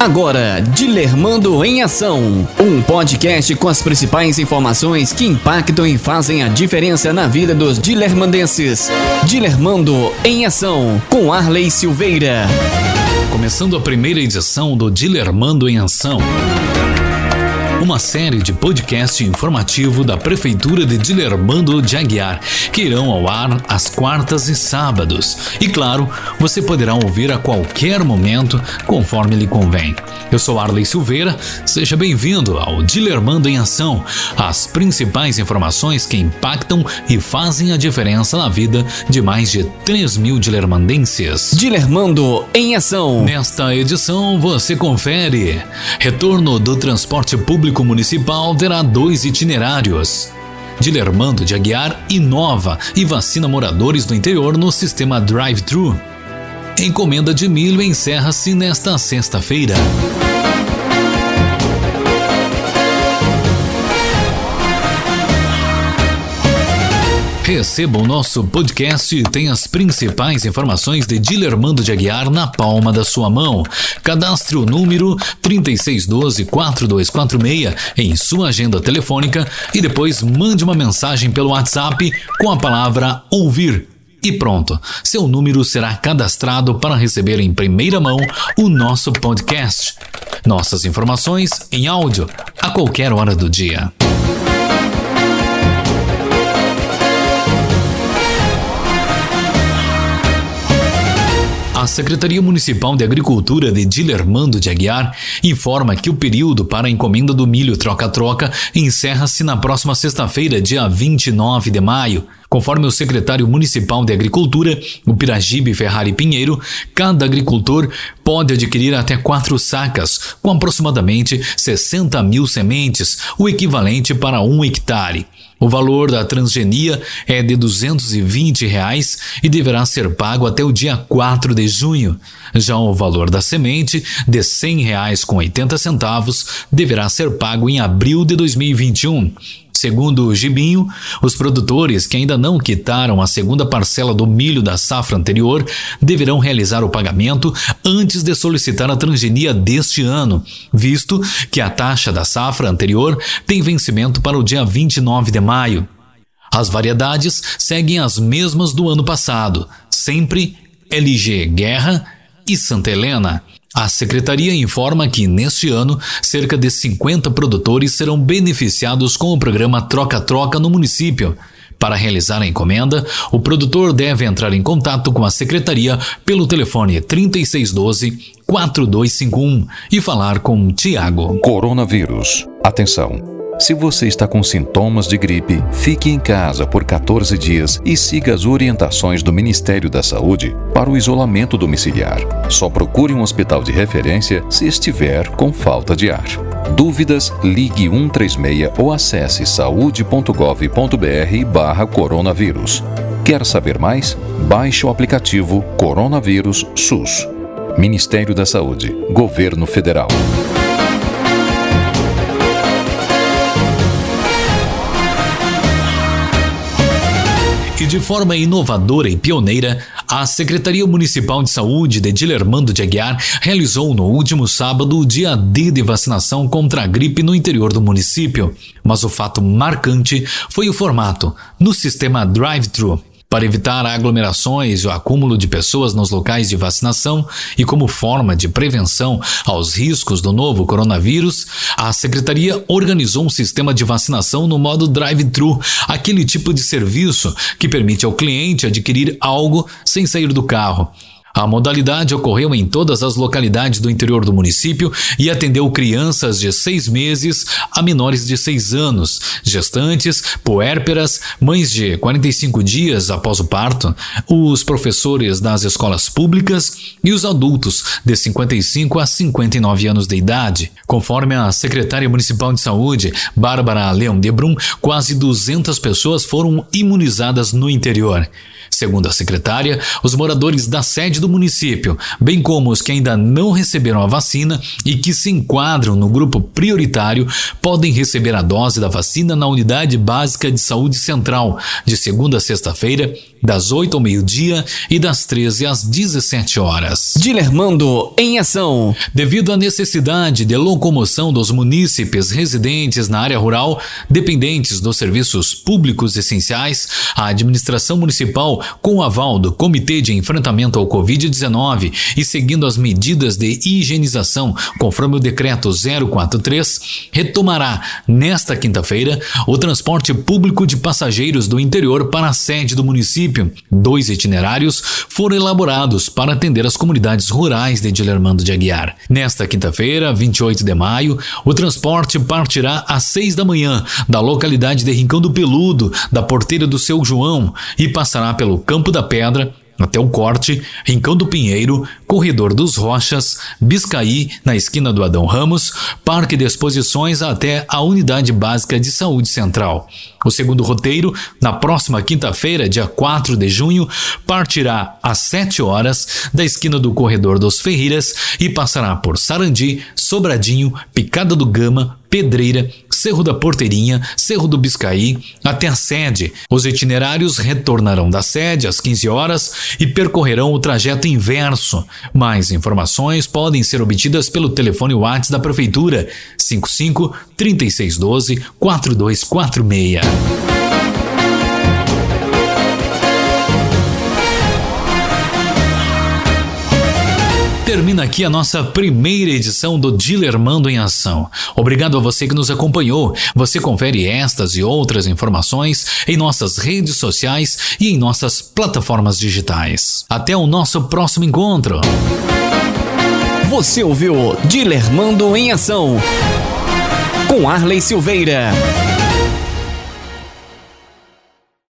Agora, Dilermando em Ação. Um podcast com as principais informações que impactam e fazem a diferença na vida dos dilermandenses. Dilermando em Ação, com Arley Silveira. Começando a primeira edição do Dilermando em Ação uma série de podcast informativo da Prefeitura de Dilermando de Aguiar, que irão ao ar às quartas e sábados. E claro, você poderá ouvir a qualquer momento, conforme lhe convém. Eu sou Arley Silveira, seja bem-vindo ao Dilermando em Ação, as principais informações que impactam e fazem a diferença na vida de mais de 3 mil dilermandenses. Dilermando em Ação. Nesta edição você confere retorno do transporte público público municipal terá dois itinerários. Dilermando de Aguiar inova e vacina moradores do interior no sistema drive-thru. Encomenda de milho encerra-se nesta sexta-feira. Receba o nosso podcast e tem as principais informações de Dilermando de Aguiar na palma da sua mão. Cadastre o número 3612-4246 em sua agenda telefônica e depois mande uma mensagem pelo WhatsApp com a palavra ouvir. E pronto, seu número será cadastrado para receber em primeira mão o nosso podcast. Nossas informações em áudio a qualquer hora do dia. A Secretaria Municipal de Agricultura de Dilermando de Aguiar informa que o período para a encomenda do milho troca-troca encerra-se na próxima sexta-feira, dia 29 de maio. Conforme o secretário municipal de Agricultura, o Piragibe Ferrari Pinheiro, cada agricultor pode adquirir até quatro sacas, com aproximadamente 60 mil sementes, o equivalente para um hectare. O valor da transgenia é de 220 reais e deverá ser pago até o dia 4 de junho. Já o valor da semente, de 100 reais com 80 centavos, deverá ser pago em abril de 2021. Segundo o Gibinho, os produtores que ainda não quitaram a segunda parcela do milho da safra anterior deverão realizar o pagamento antes de solicitar a transgenia deste ano, visto que a taxa da safra anterior tem vencimento para o dia 29 de maio. As variedades seguem as mesmas do ano passado, sempre LG Guerra e Santa Helena. A secretaria informa que, neste ano, cerca de 50 produtores serão beneficiados com o programa Troca-Troca no município. Para realizar a encomenda, o produtor deve entrar em contato com a secretaria pelo telefone 3612 4251 e falar com Tiago. Coronavírus. Atenção! Se você está com sintomas de gripe, fique em casa por 14 dias e siga as orientações do Ministério da Saúde para o isolamento domiciliar. Só procure um hospital de referência se estiver com falta de ar. Dúvidas? Ligue 136 ou acesse saude.gov.br/barra coronavírus. Quer saber mais? Baixe o aplicativo Coronavírus SUS. Ministério da Saúde, Governo Federal. De forma inovadora e pioneira, a Secretaria Municipal de Saúde de Dilermando de Aguiar realizou no último sábado o dia D de vacinação contra a gripe no interior do município. Mas o fato marcante foi o formato, no sistema drive-thru. Para evitar aglomerações e o acúmulo de pessoas nos locais de vacinação e como forma de prevenção aos riscos do novo coronavírus, a Secretaria organizou um sistema de vacinação no modo drive-thru, aquele tipo de serviço que permite ao cliente adquirir algo sem sair do carro. A modalidade ocorreu em todas as localidades do interior do município e atendeu crianças de seis meses a menores de seis anos, gestantes, puérperas, mães de 45 dias após o parto, os professores das escolas públicas e os adultos de 55 a 59 anos de idade. Conforme a secretária municipal de saúde, Bárbara Leão de Brum, quase 200 pessoas foram imunizadas no interior. Segundo a secretária, os moradores da sede do município, bem como os que ainda não receberam a vacina e que se enquadram no grupo prioritário, podem receber a dose da vacina na Unidade Básica de Saúde Central, de segunda a sexta-feira, das 8 ao meio-dia e das 13 às 17 horas. Dilermando em ação. Devido à necessidade de locomoção dos munícipes residentes na área rural, dependentes dos serviços públicos essenciais, a administração municipal, com o aval do Comitê de Enfrentamento ao Covid-19 e seguindo as medidas de higienização conforme o decreto 043, retomará nesta quinta-feira o transporte público de passageiros do interior para a sede do município. Dois itinerários foram elaborados para atender as comunidades rurais de Dilermando de Aguiar. Nesta quinta-feira, 28 de maio, o transporte partirá às 6 da manhã da localidade de Rincão do Peludo, da porteira do Seu João, e passará pelo Campo da Pedra, até o corte, Rincão do Pinheiro, Corredor dos Rochas, Biscaí, na esquina do Adão Ramos, Parque de Exposições até a Unidade Básica de Saúde Central. O segundo roteiro, na próxima quinta-feira, dia 4 de junho, partirá às 7 horas da esquina do Corredor dos Ferreiras e passará por Sarandi, Sobradinho, Picada do Gama, Pedreira, Cerro da Porteirinha, Cerro do Biscaí, até a sede. Os itinerários retornarão da sede às 15 horas e percorrerão o trajeto inverso. Mais informações podem ser obtidas pelo telefone WhatsApp da Prefeitura 55 3612 4246. Termina aqui a nossa primeira edição do Dilermando em Ação. Obrigado a você que nos acompanhou. Você confere estas e outras informações em nossas redes sociais e em nossas plataformas digitais. Até o nosso próximo encontro. Você ouviu Dilermando em Ação com Arley Silveira.